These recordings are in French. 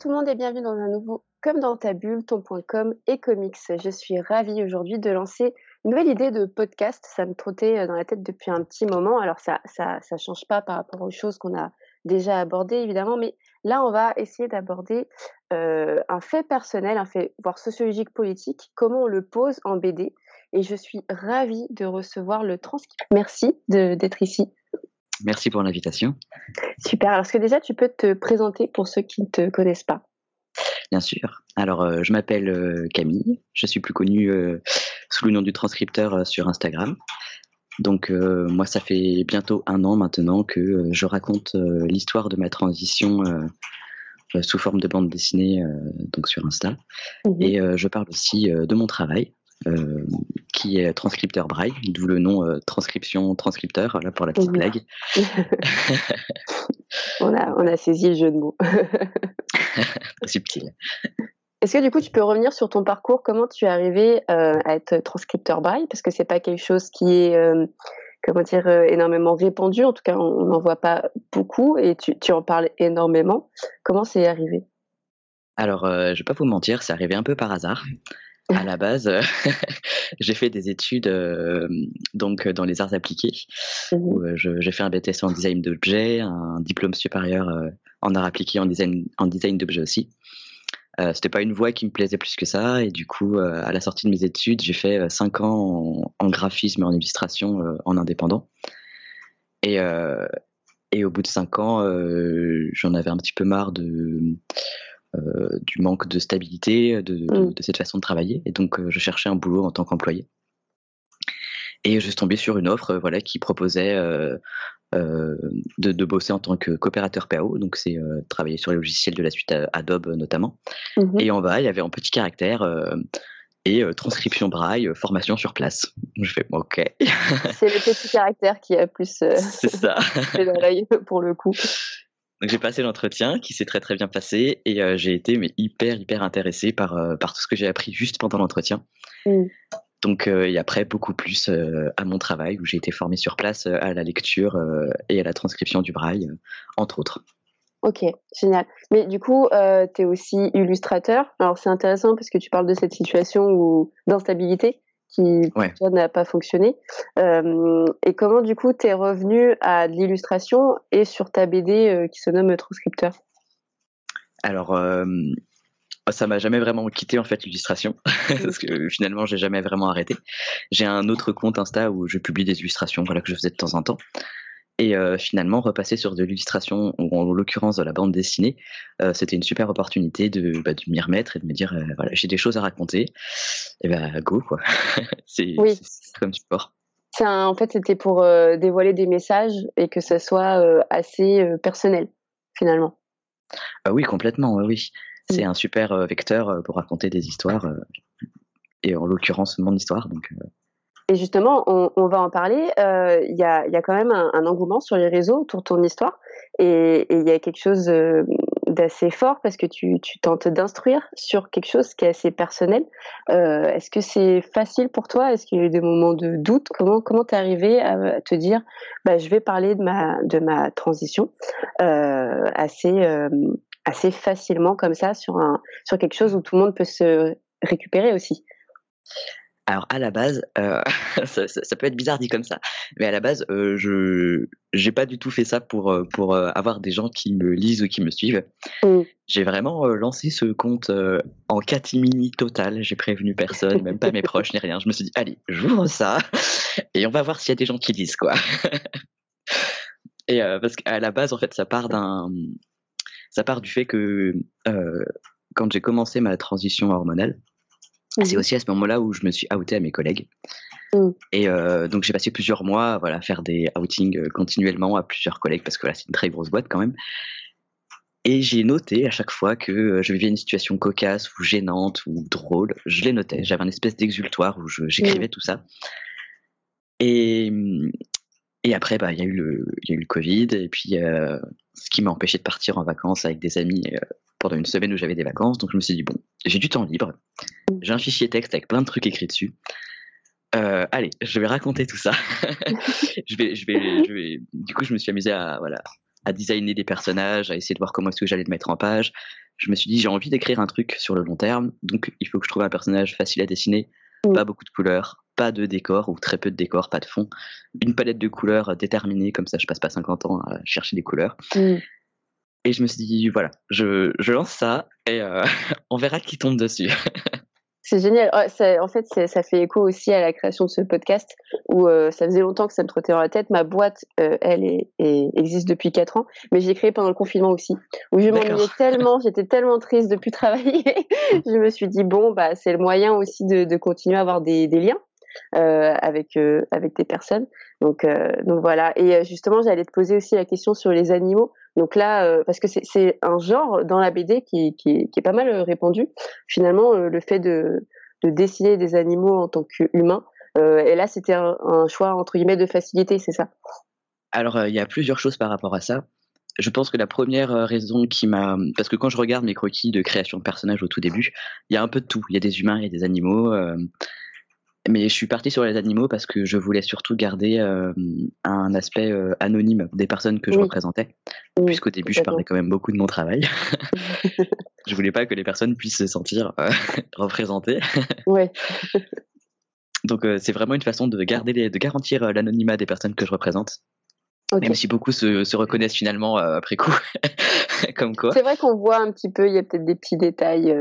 Tout le monde et bienvenue dans un nouveau Comme dans ta bulle, ton.com et comics. Je suis ravie aujourd'hui de lancer une nouvelle idée de podcast. Ça me trottait euh, dans la tête depuis un petit moment. Alors ça ça, ça change pas par rapport aux choses qu'on a déjà abordées évidemment, mais là on va essayer d'aborder euh, un fait personnel, un fait voire sociologique politique, comment on le pose en BD. Et je suis ravie de recevoir le transcript. Merci d'être ici. Merci pour l'invitation. Super. Alors, est-ce que déjà tu peux te présenter pour ceux qui ne te connaissent pas? Bien sûr. Alors, euh, je m'appelle euh, Camille. Je suis plus connue euh, sous le nom du transcripteur sur Instagram. Donc, moi, ça fait bientôt un an maintenant que je raconte l'histoire de ma transition sous forme de bande dessinée donc sur Insta. Mmh Et je parle aussi de mon travail. Euh, qui est transcripteur braille, d'où le nom euh, transcription transcripteur, là pour la petite blague. on, a, on a saisi le jeu de mots. Subtil. Est-ce que du coup tu peux revenir sur ton parcours? Comment tu es arrivé euh, à être transcripteur braille? Parce que c'est pas quelque chose qui est comment dire énormément répandu. En tout cas, on n'en voit pas beaucoup et tu, tu en parles énormément. Comment c'est arrivé? Alors, je vais pas vous mentir, c'est arrivé un peu par hasard à la base, euh, j'ai fait des études euh, donc dans les arts appliqués. Mmh où euh, j'ai fait un BTS en design d'objets, un diplôme supérieur en arts appliqués en design en design d'objets aussi. Euh, C'était pas une voie qui me plaisait plus que ça et du coup, à la sortie de mes études, j'ai fait cinq ans en, graphisme et en illustration en indépendant. Et et au bout de cinq ans, j'en avais un petit peu marre de euh, du manque de stabilité de, mm. de, cette façon de travailler. Et donc, euh, je cherchais un boulot en tant qu'employé. Et je suis tombé sur une offre voilà, qui proposait euh, de, de, bosser en tant que coopérateur PAO, donc c'est travailler sur les logiciels de la suite Adobe notamment. Mm-hmm. Et en bas, il y avait en petit caractère et transcription braille, formation sur place. Je fais OK. c'est le petit caractère qui a plus c'est ça. pour le coup. Donc j'ai passé l'entretien qui s'est très très bien passé et euh, j'ai été mais hyper hyper intéressé par euh, par tout ce que j'ai appris juste pendant l'entretien. Mm. Donc euh, et après beaucoup plus à mon travail où j'ai été formé sur place à la lecture et à la transcription du braille entre autres. Ok, génial. Mais du coup, tu es aussi illustrateur. Alors c'est intéressant parce que tu parles de cette situation d'instabilité qui n'a pas fonctionné. Euh, et comment du coup tu es revenu à de l'illustration et sur ta BD euh, qui se nomme Transcripteur? Alors euh, ça m'a jamais vraiment quitté en fait l'illustration parce que finalement j'ai jamais vraiment arrêté. J'ai un autre compte Insta où je publie des illustrations voilà que je faisais de temps en temps et euh, finalement, repasser sur de l'illustration, ou en l'occurrence de la bande dessinée, euh, c'était une super opportunité de, bah, de m'y remettre et de me dire, euh, voilà, j'ai des choses à raconter. Et ben, go, quoi. c'est oui. comme support. Un, en fait, c'était pour dévoiler des messages et que ça soit assez personnel, finalement. Ah oui, complètement, oui. C'est mm. un super vecteur pour raconter des histoires, et en l'occurrence, mon histoire. Donc, et justement, on, va en parler. Euh, il y, a, quand même un, engouement sur les réseaux autour de ton histoire. Et il y a quelque chose euh, d'assez fort parce que tu, tentes d'instruire sur quelque chose qui est assez personnel. Euh, est-ce que c'est facile pour toi? Est-ce qu'il y a eu des moments de doute? Comment comment t'es arrivé à te dire bah, je vais parler de ma transition assez facilement comme ça sur quelque chose où tout le monde peut se récupérer aussi? Alors à la base, euh, ça, peut être bizarre dit comme ça, mais à la base, euh, je j'ai pas du tout fait ça pour euh, pour avoir des gens qui me lisent ou qui me suivent. Mm. J'ai vraiment lancé ce compte en catimini total. J'ai prévenu personne, même pas mes proches ni rien. Je me suis dit allez, j'ouvre ça et on va voir s'il y a des gens qui lisent quoi. et parce qu'à la base, en fait, ça part d'un ça part du fait que quand j'ai commencé ma transition hormonale, c'est mmh aussi à ce moment-là où je me suis outé à mes collègues. Mmh. Et euh, donc j'ai passé plusieurs mois voilà, à faire des outings euh, continuellement à plusieurs collègues parce que là c'est une très grosse boîte quand même. Et j'ai noté à chaque fois que euh, je vivais une situation cocasse ou gênante ou drôle, je les notais. J'avais un espèce d'exultoire où j'écrivais mmh. tout ça. Et, et après, bah, il y, a eu le, y a eu le Covid, et puis ce qui m'a empêché de partir en vacances avec des amis pendant une semaine où j'avais des vacances. Donc je me suis dit, bon, j'ai du temps libre, j'ai un fichier texte avec plein de trucs écrits dessus. Euh, allez, je vais raconter tout ça. je vais, je vais, je vais. Du coup, je me suis amusé à voilà à designer des personnages, à essayer de voir comment est-ce que j'allais le mettre en page. Je me suis dit, j'ai envie d'écrire un truc sur le long terme, donc il faut que je trouve un personnage facile à dessiner, pas beaucoup de couleurs, pas de décor ou très peu de décor, pas de fond, une palette de couleurs déterminée, comme ça je passe pas 50 ans à chercher des couleurs. Et je me suis dit, voilà, je, je lance ça et euh, on verra qui tombe dessus. C'est génial. en fait, ça fait écho aussi à la création de ce podcast où euh, ça faisait longtemps que ça me trottait dans la tête. Ma boîte, euh, elle est, existe depuis 4 ans, mais j'ai créé pendant le confinement aussi. Où je m'ennuyais tellement, j'étais tellement triste de plus travailler. je me suis dit, bon, bah, c'est le moyen aussi de, de continuer à avoir des, des liens. Euh, avec avec des personnes. Donc donc voilà. Et justement, j'allais te poser aussi la question sur les animaux. Donc là, euh, parce que c'est un genre dans la BD qui, qui, est pas mal euh, répandu. Finalement, euh, le fait de, de, dessiner des animaux en tant qu'humains. et là, c'était un, choix entre guillemets de facilité, c'est ça? Alors, il y a plusieurs choses par rapport à ça. Je pense que la première raison qui m'a, parce que quand je regarde mes croquis de création de personnages au tout début, il y a un peu de tout. Il y a des humains, il y a des animaux. Mais je suis parti sur les animaux parce que je voulais surtout garder euh, un aspect euh, anonyme des personnes que je représentais. Puisqu'au début, je parlais quand même beaucoup de mon travail. je voulais pas que les personnes puissent se sentir euh, représentées. Ouais. Donc c'est vraiment une façon de garder de garantir l'anonymat des personnes que je représente. Même si beaucoup se, se reconnaissent finalement après coup, comme quoi. C'est vrai qu'on voit un petit peu, il y a peut-être des petits détails.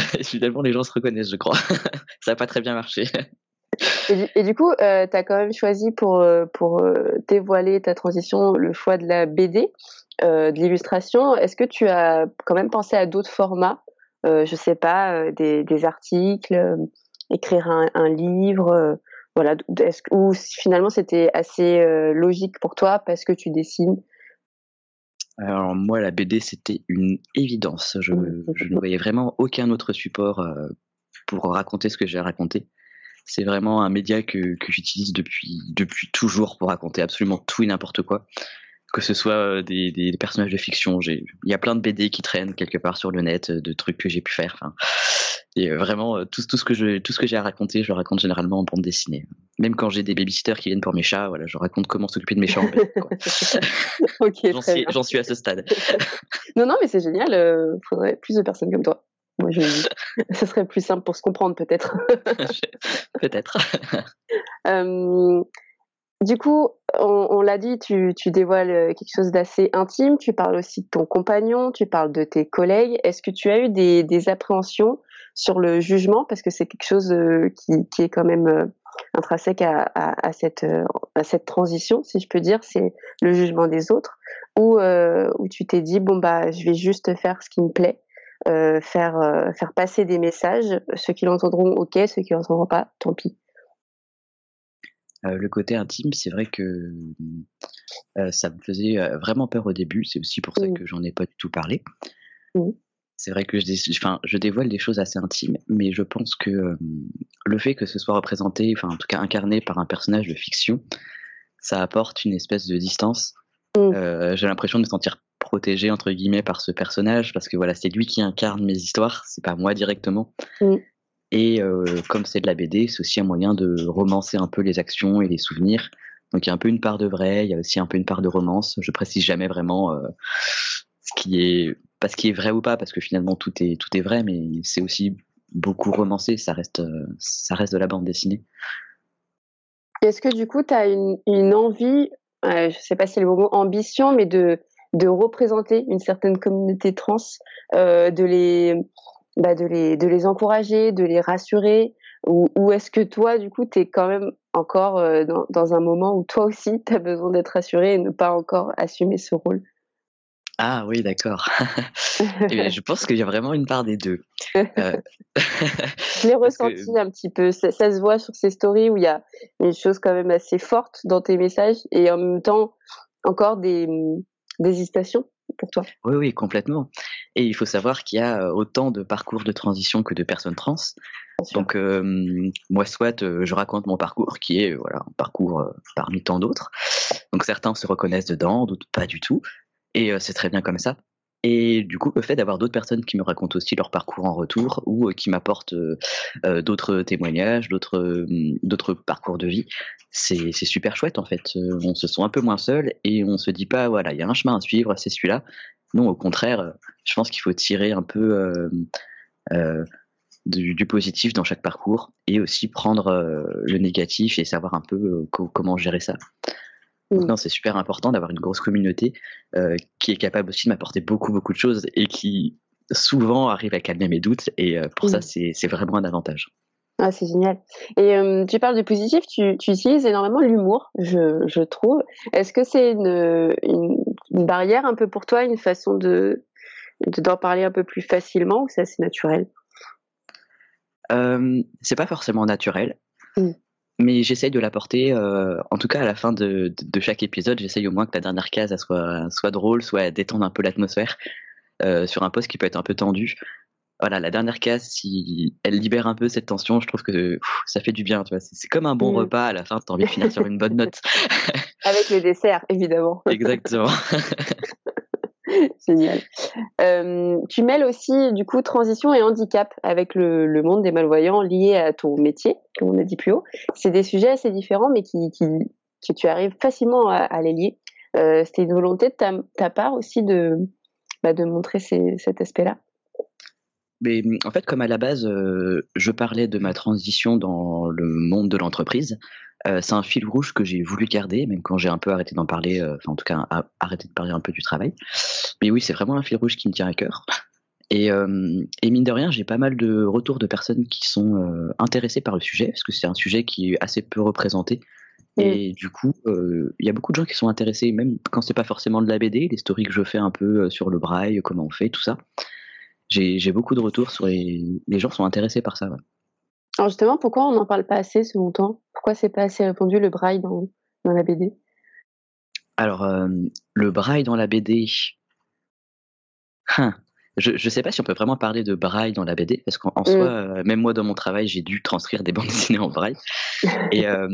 Finalement, les gens se reconnaissent, je crois. ça n'a pas très bien marché. Et du, coup, euh, tu as quand même choisi pour, euh, pour euh, dévoiler ta transition le choix de la BD, de l'illustration. Est-ce que tu as quand même pensé à d'autres formats Je sais pas, des, articles, écrire un, livre voilà, ou finalement c'était assez logique pour toi parce que tu dessines alors moi, la BD, c'était une évidence. Je, ne voyais vraiment aucun autre support euh, pour raconter ce que j'ai raconté. C'est vraiment un média que, que j'utilise depuis, depuis toujours pour raconter absolument tout et n'importe quoi que ce soit euh, des, des, personnages de fiction. Il y a plein de BD qui traînent quelque part sur le net, euh, de trucs que j'ai pu faire. Enfin, et euh, vraiment, tout, tout, ce que je, tout ce que j'ai à raconter, je le raconte généralement en bande dessinée. Même quand j'ai des babysitters qui viennent pour mes chats, voilà, je raconte comment s'occuper de mes chats. j'en, suis, j'en suis à ce stade. non, non, mais c'est génial. Il faudrait plus de personnes comme toi. Moi, je... ça serait plus simple pour se comprendre, peut-être. peut-être. Du coup, on, l'a dit, tu, dévoiles euh, quelque chose d'assez intime, tu parles aussi de ton compagnon, tu parles de tes collègues. Est-ce que tu as eu des, appréhensions sur le jugement? Parce que c'est quelque chose euh, qui, est quand même euh, intrinsèque à, cette, transition, si je peux dire, c'est le jugement des autres, ou où tu t'es dit, bon, bah, je vais juste faire ce qui me plaît. faire, faire passer des messages, ceux qui l'entendront, ok, ceux qui l'entendront pas, tant pis. Euh, le côté intime, c'est vrai que euh, ça me faisait euh, vraiment peur au début. C'est aussi pour ça mmh. que j'en ai pas du tout parlé. Mmh. C'est vrai que je, enfin, je dévoile des choses assez intimes, mais je pense que le fait que ce soit représenté, enfin en tout cas incarné par un personnage de fiction, ça apporte une espèce de distance. Mmh. J'ai l'impression de me sentir protégé entre guillemets par ce personnage parce que voilà, c'est lui qui incarne mes histoires, c'est pas moi directement. Et euh, comme c'est de la BD, c'est aussi un moyen de romancer un peu les actions et les souvenirs. Donc il y a un peu une part de vrai, il y a aussi un peu une part de romance. Je précise jamais vraiment euh, ce qui est pas ce qui est vrai ou pas, parce que finalement tout est tout est vrai, mais c'est aussi beaucoup romancé. Ça reste ça reste de la bande dessinée. Est-ce que du coup tu as une, envie, euh, je sais pas si c'est le mot ambition, mais de de représenter une certaine communauté trans, euh, de les bah, de, les, de les encourager, de les rassurer Ou, ou est-ce que toi, du coup, tu es quand même encore euh, dans, dans, un moment où toi aussi, tu as besoin d'être rassuré et ne pas encore assumer ce rôle? Ah oui, d'accord. Eh je pense qu'il y a vraiment une part des deux. Euh, je l'ai ressenti un petit peu. Ça, ça, se voit sur ces stories où il y a une chose quand même assez forte dans tes messages et en même temps encore des, des hésitations pour toi. Oui, oui, complètement. Et il faut savoir qu'il y a euh, autant de parcours de transition que de personnes trans. Donc euh, moi, soit euh, je raconte mon parcours qui est voilà un parcours parmi tant d'autres. Donc certains se reconnaissent dedans, d'autres pas du tout. Et c'est très bien comme ça. Et du coup, le fait d'avoir d'autres personnes qui me racontent aussi leur parcours en retour ou euh, qui m'apportent euh, euh, d'autres témoignages, d'autres d'autres parcours de vie, c'est super chouette en fait. on se sent un peu moins seul et on se dit pas voilà, il y a un chemin à suivre, c'est celui-là. Non, au contraire, je pense qu'il faut tirer un peu du, positif dans chaque parcours et aussi prendre le négatif et savoir un peu comment gérer ça. Mm. Non, c'est super important d'avoir une grosse communauté euh, qui est capable aussi de m'apporter beaucoup, beaucoup de choses et qui souvent arrive à calmer mes doutes. Et euh, pour ça, mm. c'est vraiment un avantage. Ah, c'est génial. Et euh, tu parles du positif, tu, tu utilises énormément l'humour, je, je, trouve. Est-ce que c'est une, une, barrière un peu pour toi, une façon de d'en parler un peu plus facilement ou c'est assez naturel? C'est pas forcément naturel. Mm mais j'essaye de l'apporter, euh, en tout cas à la fin de, de, chaque épisode, j'essaye au moins que la dernière case soit, soit drôle, soit détendre un peu l'atmosphère euh, sur un poste qui peut être un peu tendu. Voilà, la dernière case, si elle libère un peu cette tension, je trouve que ça fait du bien. Tu vois, c'est comme un bon mmh. repas à la fin, t'as envie de finir sur une bonne note. Avec le dessert, évidemment. Exactement. Génial. Euh, tu mêles aussi du coup transition et handicap avec le, monde des malvoyants lié à ton métier, comme on a dit plus haut. C'est des sujets assez différents, mais qui, tu arrives facilement à, les lier. Euh, C'était une volonté de ta, part aussi de, bah, montrer cet aspect-là? Mais en fait, comme à la base, euh, je parlais de ma transition dans le monde de l'entreprise, euh, c'est un fil rouge que j'ai voulu garder, même quand j'ai un peu arrêté d'en parler, euh, enfin en tout cas arrêté de parler un peu du travail. Mais oui, c'est vraiment un fil rouge qui me tient à cœur. Et, euh, et mine de rien, j'ai pas mal de retours de personnes qui sont intéressées par le sujet, parce que c'est un sujet qui est assez peu représenté. Mm. Et du coup, il y a beaucoup de gens qui sont intéressés, même quand c'est pas forcément de la BD, les stories que je fais un peu sur le braille, comment on fait, tout ça. J'ai beaucoup de retours sur les, les gens sont intéressés par ça. Ouais. Alors justement, pourquoi on n'en parle pas assez ce longtemps Pourquoi c'est pas assez répandu le braille dans, dans la BD Alors, euh, le braille dans la BD, hein, je ne sais pas si on peut vraiment parler de braille dans la BD, parce qu'en soi, mm. euh, même moi dans mon travail, j'ai dû transcrire des bandes dessinées en braille. et, euh,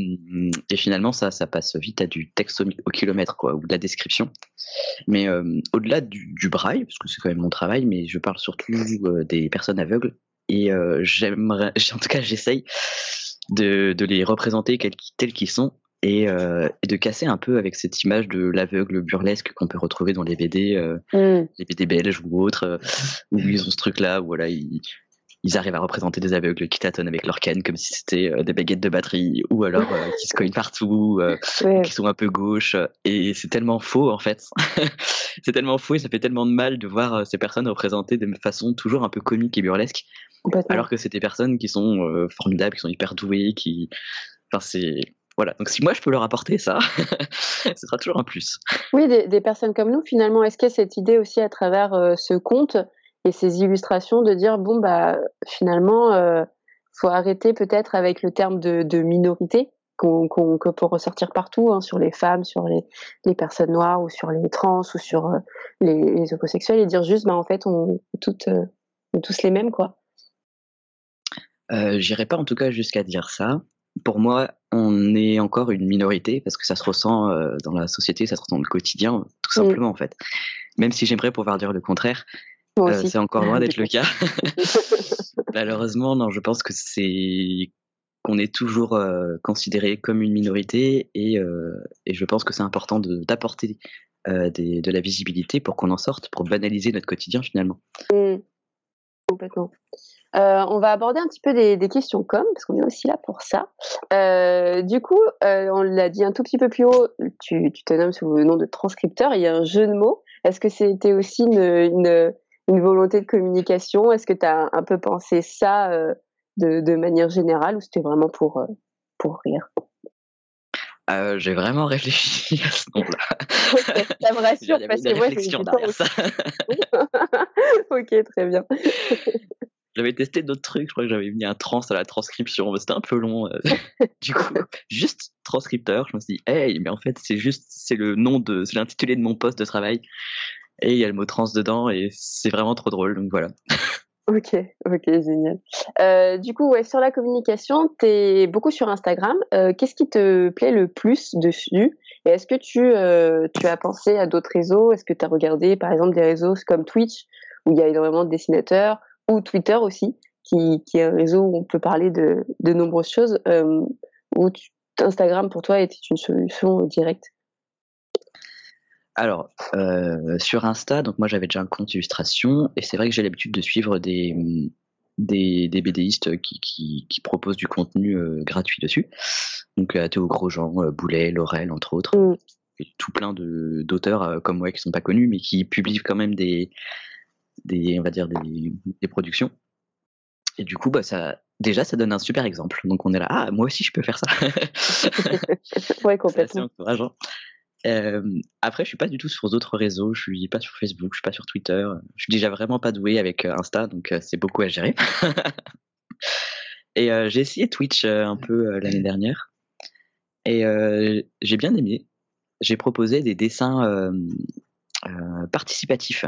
et, finalement, ça, ça passe vite à du texte au, kilomètre, quoi, ou de la description. Mais au-delà du, du, braille, parce que c'est quand même mon travail, mais je parle surtout des personnes aveugles, et euh, j'aimerais, en tout cas, j'essaye de, de, les représenter tels qu'ils sont et, euh, et, de casser un peu avec cette image de l'aveugle burlesque qu'on peut retrouver dans les BD, euh, mm. les BD belges ou autres, euh, où ils ont ce truc-là, où voilà, ils, ils arrivent à représenter des aveugles qui tâtonnent avec leur canne comme si c'était euh, des baguettes de batterie ou alors euh, qui se cognent partout, euh, qui sont un peu gauches. Et c'est tellement faux en fait. c'est tellement faux et ça fait tellement de mal de voir ces personnes représentées de façon toujours un peu comique et burlesque. Alors que c'est des personnes qui sont formidables, qui sont hyper douées, qui. Enfin, c'est. Voilà, donc si moi je peux leur apporter ça, ce sera toujours un plus. Oui, des, des personnes comme nous, finalement, est-ce qu'il y a cette idée aussi à travers ce conte et ces illustrations de dire bon bah finalement euh, faut arrêter peut-être avec le terme de, de minorité qu'on qu que peut ressortir partout hein, sur les femmes, sur les, les, personnes noires ou sur les trans ou sur euh, les, les, homosexuels et dire juste bah en fait on est toutes euh, on tous les mêmes quoi. Euh, J'irai pas en tout cas jusqu'à dire ça. Pour moi, on est encore une minorité parce que ça se ressent dans la société, ça se ressent dans le quotidien, tout simplement en fait. Même si j'aimerais pouvoir dire le contraire, euh, c'est encore loin d'être le cas. Malheureusement, non, je pense que c'est qu'on est toujours euh, considéré comme une minorité et, euh, et je pense que c'est important d'apporter de la visibilité pour qu'on en sorte, pour banaliser notre quotidien finalement. Mmh. Complètement. On va aborder un petit peu des, des questions com, parce qu'on est aussi là pour ça. Du coup, on l'a dit un tout petit peu plus haut, tu, tu, te nommes sous le nom de transcripteur, il y a un jeu de mots. Est-ce que c'était aussi une, une, une volonté de communication? Est-ce que tu as un peu pensé ça euh, de, de, manière générale ou c'était vraiment pour, euh, pour rire? Euh, j'ai vraiment réfléchi à ce nom-là. ça me rassure parce que moi j'ai derrière ça. ok, très bien. J'avais testé d'autres trucs, je crois que j'avais mis un trans à la transcription, c'était un peu long. du coup, juste transcripteur, je me suis dit, hey, mais en fait, c'est juste, c'est le nom de, c'est l'intitulé de mon poste de travail et il y a le mot trans dedans et c'est vraiment trop drôle donc voilà. Ok, ok, génial. Euh, du coup, ouais, sur la communication, tu es beaucoup sur Instagram. Euh, qu'est-ce qui te plaît le plus dessus? Et est-ce que tu, euh, tu as pensé à d'autres réseaux? Est-ce que tu as regardé, par exemple, des réseaux comme Twitch, où il y a énormément de dessinateurs, ou Twitter aussi, qui, est un réseau où on peut parler de, de nombreuses choses, ou Instagram, pour toi, était une solution directe? Alors, euh, sur Insta, donc moi j'avais déjà un compte illustration, et c'est vrai que j'ai l'habitude de suivre des, des, des BDistes qui, qui, qui, proposent du contenu euh, gratuit dessus. Donc euh, Théo Grosjean, Boulet, Laurel, entre autres. Mm. Et tout plein d'auteurs comme moi qui sont pas connus, mais qui publient quand même des, des on va dire des, des productions. Et du coup, bah, ça, déjà, ça donne un super exemple. Donc on est là, ah, moi aussi je peux faire ça. ouais, complètement. C'est encourageant après, je suis pas du tout sur d'autres réseaux. Je suis pas sur Facebook, je suis pas sur Twitter. Je suis déjà vraiment pas doué avec Insta, donc c'est beaucoup à gérer. et j'ai essayé Twitch un peu l'année dernière, et j'ai bien aimé. J'ai proposé des dessins participatifs.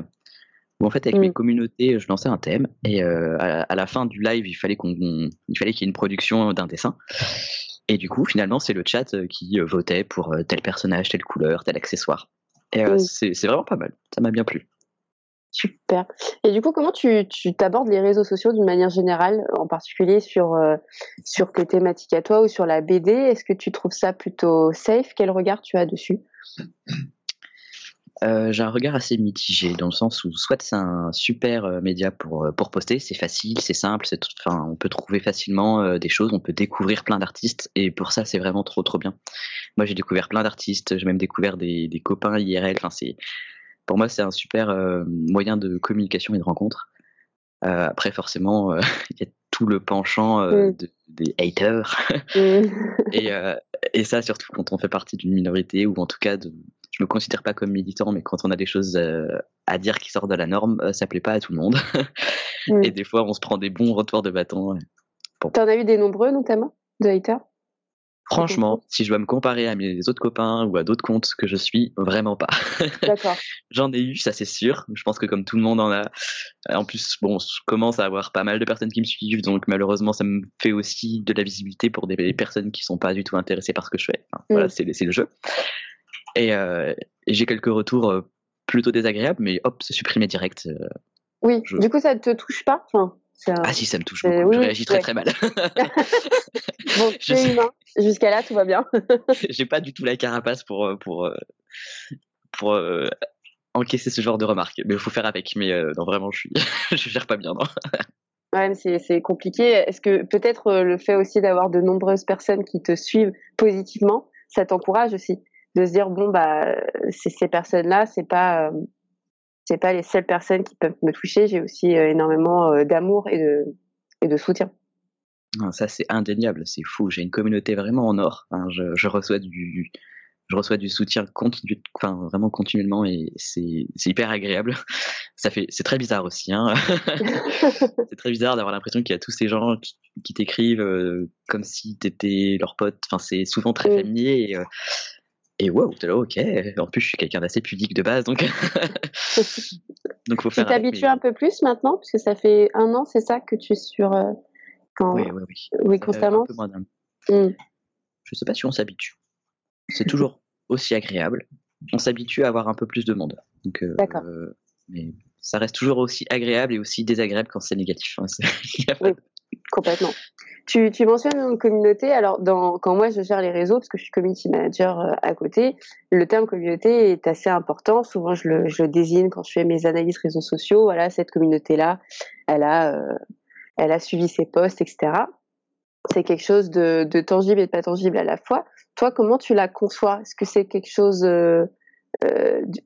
Où en fait, avec mes mmh. communautés, je lançais un thème, et à, à, la fin du live, il fallait qu'on, il fallait qu'il y ait une production d'un dessin. Et du coup, finalement, c'est le chat euh, qui euh, votait pour euh, tel personnage, telle couleur, tel accessoire. Et c'est vraiment pas mal. Ça m'a bien plu. Super. Et du coup, comment tu t'abordes les réseaux sociaux d'une manière générale, en particulier sur, sur tes thématiques à toi ou sur la BD Est-ce que tu trouves ça plutôt safe? Quel regard tu as dessus? Euh, j'ai un regard assez mitigé dans le sens où soit c'est un super euh, média pour euh, pour poster, c'est facile, c'est simple, c'est enfin on peut trouver facilement des choses, on peut découvrir plein d'artistes et pour ça c'est vraiment trop trop bien. Moi j'ai découvert plein d'artistes, j'ai même découvert des, des copains IRL. Enfin c'est pour moi c'est un super moyen de communication et de rencontre. après forcément il y a tout le penchant mm. des haters mm. et et ça surtout quand on fait partie d'une minorité ou en tout cas de je me considère pas comme militant, mais quand on a des choses euh, à dire qui sortent de la norme, euh, ça plaît pas à tout le monde. Mm. Et des fois, on se prend des bons retours de bâton. Bon. T'en as eu des nombreux, notamment, de haters? Franchement, si je dois me comparer à mes autres copains ou à d'autres comptes que je suis, vraiment pas. D'accord. J'en ai eu, ça c'est sûr. Je pense que comme tout le monde en a. En plus, bon, je commence à avoir pas mal de personnes qui me suivent, donc malheureusement, ça me fait aussi de la visibilité pour des personnes qui sont pas du tout intéressées par ce que je fais. Voilà, mm. c'est le jeu. Euh, et, j'ai quelques retours euh, plutôt désagréables, mais hop, c'est supprimé direct. Euh, oui, du coup, ça ne te touche pas? Enfin, Ah si, ça me touche beaucoup. je réagis très très mal. bon, c'est humain. Jusqu'à là, tout va bien. j'ai pas du tout la carapace pour, pour, pour encaisser ce genre de remarques. Mais il faut faire avec. Mais non, vraiment, je, suis... je gère pas bien. Non Ouais, c'est compliqué. Est-ce que peut-être le fait aussi d'avoir de nombreuses personnes qui te suivent positivement, ça t'encourage aussi? De se dire bon bah ces personnes-là, c'est pas euh, c'est pas les seules personnes qui peuvent me toucher. J'ai aussi euh, énormément euh, d'amour et de et de soutien. ça c'est indéniable, c'est fou. J'ai une communauté vraiment en or. je, reçois du je reçois du soutien continu, enfin vraiment continuellement et c'est hyper agréable. Ça fait, c'est très bizarre aussi. Hein. c'est très bizarre d'avoir l'impression qu'il y a tous ces gens qui, t'écrivent comme si t'étais leur pote. Enfin, c'est souvent très familier. Et, et wow, là, ok. En plus, je suis quelqu'un d'assez pudique de base, donc. donc faut faire. Tu t'habitues un peu plus maintenant, parce que ça fait un an, c'est ça, que tu es sur. Euh, quand... Oui, oui, oui. Oui, constamment. Un peu mmh. Je sais pas si on s'habitue. C'est toujours aussi agréable. On s'habitue à avoir un peu plus de monde. Donc, euh, D'accord. mais ça reste toujours aussi agréable et aussi désagréable quand c'est négatif. Hein. oui, complètement. Tu, tu, mentionnes une communauté. Alors, dans, quand moi je gère les réseaux, parce que je suis community manager euh, à côté, le terme communauté est assez important. Souvent, je le, je le désigne quand je fais mes analyses réseaux sociaux. Voilà, cette communauté-là, elle a, euh, elle a suivi ses posts, etc. C'est quelque chose de, de, tangible et de pas tangible à la fois. Toi, comment tu la conçois? Est-ce que c'est quelque chose euh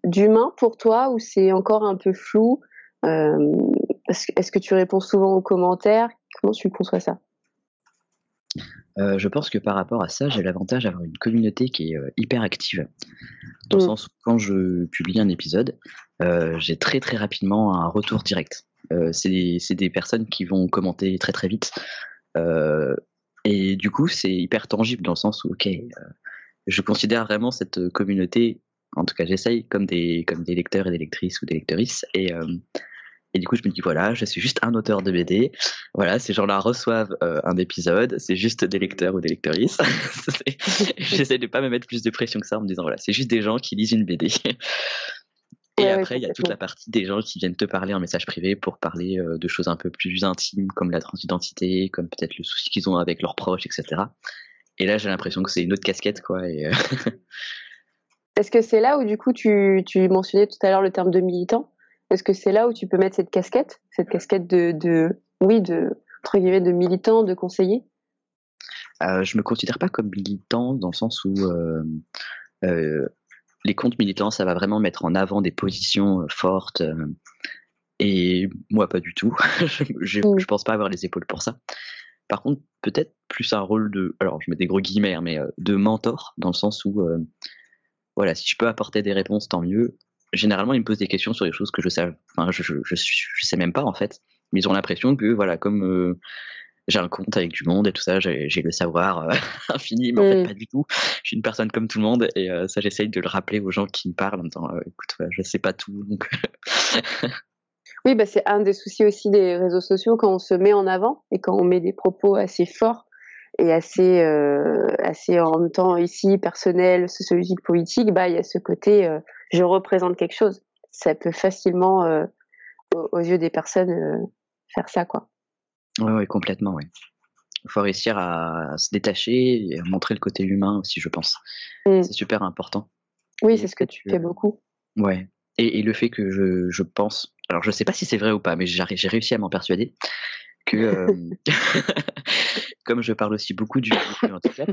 d'humain pour toi ou c'est encore un peu flou? Est-ce que tu réponds souvent aux commentaires? Comment tu conçois ça? Euh, je pense que par rapport à ça, j'ai l'avantage d'avoir une communauté qui est euh, hyper active. Dans le mm. sens où quand je publie un épisode, euh, j'ai très très rapidement un retour direct. c'est des personnes qui vont commenter très très vite. et du coup, c'est hyper tangible dans le sens où, ok, je considère vraiment cette communauté, en tout cas j'essaye, comme des, comme des lecteurs et des lectrices ou des lectrices. Et, Et du coup, je me dis, voilà, je suis juste un auteur de BD. Voilà, ces gens-là reçoivent euh, un épisode. C'est juste des lecteurs ou des lectrices. J'essaie de pas me mettre plus de pression que ça en me disant, voilà, c'est juste des gens qui lisent une BD. Et après, il y a toute la partie des gens qui viennent te parler en message privé pour parler euh, de choses un peu plus intimes, comme la transidentité, comme peut-être le souci qu'ils ont avec leurs proches, etc. Et là, j'ai l'impression que c'est une autre casquette, quoi. Et euh, Est-ce que c'est là où, du coup, tu, tu mentionnais tout à l'heure le terme de militant? Est-ce que c'est là où tu peux mettre cette casquette Cette casquette de, de oui, de, entre guillemets, de militant, de conseiller euh, Je me considère pas comme militant dans le sens où euh, euh, les comptes militants, ça va vraiment mettre en avant des positions fortes. et moi, pas du tout. je, mm. je pense pas avoir les épaules pour ça. Par contre, peut-être plus un rôle de, alors je mets des gros guillemets, hein, mais de mentor, dans le sens où voilà, si je peux apporter des réponses, tant mieux. Généralement, ils me posent des questions sur des choses que je sais, enfin, je, je, je, sais même pas en fait. Mais ils ont l'impression que, voilà, comme euh, j'ai un compte avec du monde et tout ça, j'ai le savoir euh, infini, mais en fait, pas du tout. Je suis une personne comme tout le monde et euh, ça, j'essaye de le rappeler aux gens qui me parlent en disant, écoute, je sais pas tout, donc. oui, bah, c'est un des soucis aussi des réseaux sociaux quand on se met en avant et quand on met des propos assez forts et assez, euh, assez en même temps ici personnel, sociologique, politique, bah il y a ce côté euh, je représente quelque chose. Ça peut facilement euh, aux, yeux des personnes faire ça quoi. Oui, ouais, complètement, oui. Il faut réussir à, se détacher et à montrer le côté humain aussi, je pense. Mmh. C'est super important. Oui, c'est ce que tu fais beaucoup. Ouais. Et, et, le fait que je, je pense, alors je sais pas si c'est vrai ou pas, mais j'ai réussi à m'en persuader que comme je parle aussi beaucoup du, handicap,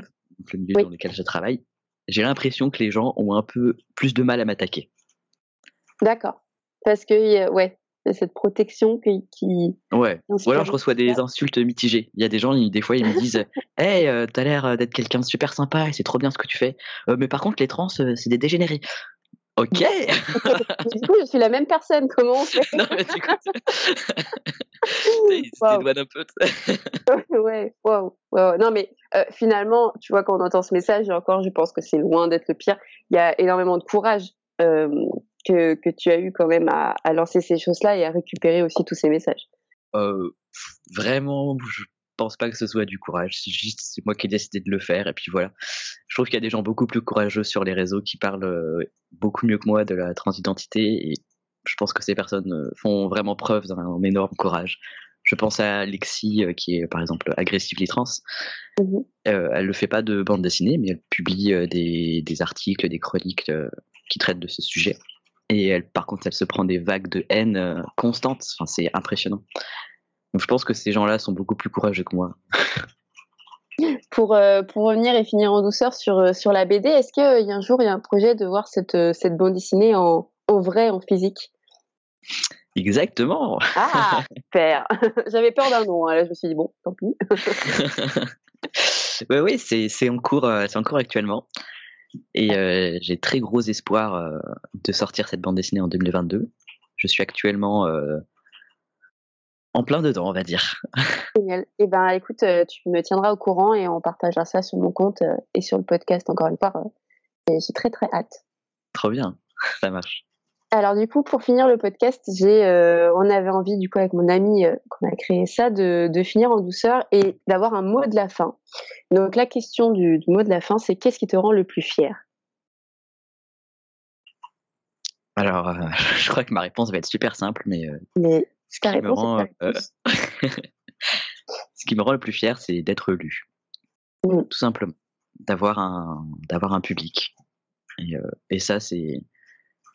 le milieu dans lequel je travaille, j'ai l'impression que les gens ont un peu plus de mal à m'attaquer. D'accord. Parce que, ouais, cette protection qui. qui ouais. Ou alors je reçois des insultes mitigées. Il y a des gens, des fois, ils me disent Hey, euh, t'as l'air d'être quelqu'un de super sympa et c'est trop bien ce que tu fais. Euh, mais par contre, les trans, euh, c'est des dégénérés. Ok. du coup, je suis la même personne. Comment on fait? Non, mais du coup, wow. un peu. ouais, wow. Non, mais euh, finalement, tu vois, quand on entend ce message, et encore, je pense que c'est loin d'être le pire. Il y a énormément de courage euh, que, que tu as eu quand même à, à lancer ces choses-là et à récupérer aussi tous ces messages. Euh, vraiment, je pense pas que ce soit du courage. C'est juste, c'est moi qui ai décidé de le faire. Et puis voilà. Je trouve qu'il y a des gens beaucoup plus courageux sur les réseaux qui parlent euh, beaucoup mieux que moi de la transidentité. Et je pense que ces personnes euh, font vraiment preuve d'un énorme courage. Je pense à Lexi, euh, qui est par exemple agressively trans. Mmh elle ne fait pas de bande dessinée, mais elle publie des, des, articles, des chroniques qui traitent de ce sujet. Et elle, par contre, elle se prend des vagues de haine constantes. Enfin, c'est impressionnant. Donc je pense que ces gens-là sont beaucoup plus courageux que moi. pour, euh, pour revenir et finir en douceur sur, euh, sur la BD, est-ce qu'il euh, y a un jour il y a un projet de voir cette, cette bande dessinée en, en vrai, en physique? Exactement. Ah, super. J'avais peur d'un nom. Hein. Là, je me suis dit bon, tant pis. oui, oui, c'est en cours, c'est en cours actuellement. Et j'ai très gros espoir de sortir cette bande dessinée en 2022. Je suis actuellement en plein dedans, on va dire. Génial. Eh ben, écoute, euh, tu me tiendras au courant et on partagera ça sur mon compte euh, et sur le podcast encore une fois. Euh, j'ai très très hâte. Trop bien, ça marche. Alors du coup, pour finir le podcast, j'ai, on avait envie du coup avec mon ami qu'on a créé ça de, de, finir en douceur et d'avoir un mot de la fin. Donc la question du, du mot de la fin, c'est qu'est-ce qui te rend le plus fier? Alors, je crois que ma réponse va être super simple, mais. mais ce qui, me rend, euh, ce qui me rend le plus fier, c'est d'être lu. Mmh. Tout simplement. D'avoir un, d'avoir un public. Et, euh, et ça, c'est.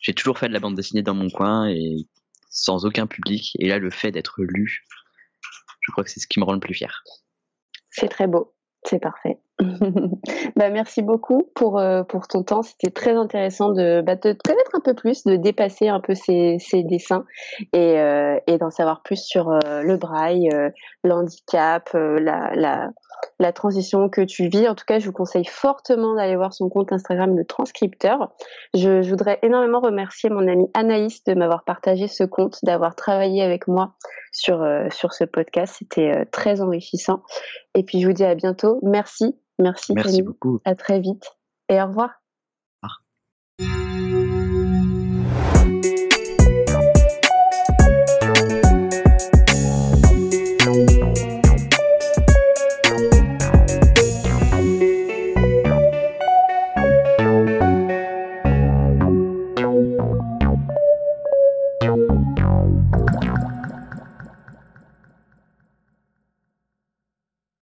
J'ai toujours fait de la bande dessinée dans mon coin et sans aucun public. Et là, le fait d'être lu, je crois que c'est ce qui me rend le plus fier. C'est très beau. C'est parfait. Bah, merci beaucoup pour, euh, pour ton temps. C'était très intéressant de, bah, de te connaître un peu plus, de dépasser un peu ces, dessins et, euh, et d'en savoir plus sur euh, le braille, l'handicap, la, la, transition que tu vis. En tout cas, je vous conseille fortement d'aller voir son compte Instagram, le transcripteur. Je, voudrais énormément remercier mon amie Anaïs de m'avoir partagé ce compte, d'avoir travaillé avec moi sur, sur ce podcast. C'était très enrichissant. Et puis, je vous dis à bientôt. Merci. Merci. Merci beaucoup. À très vite. Et au revoir.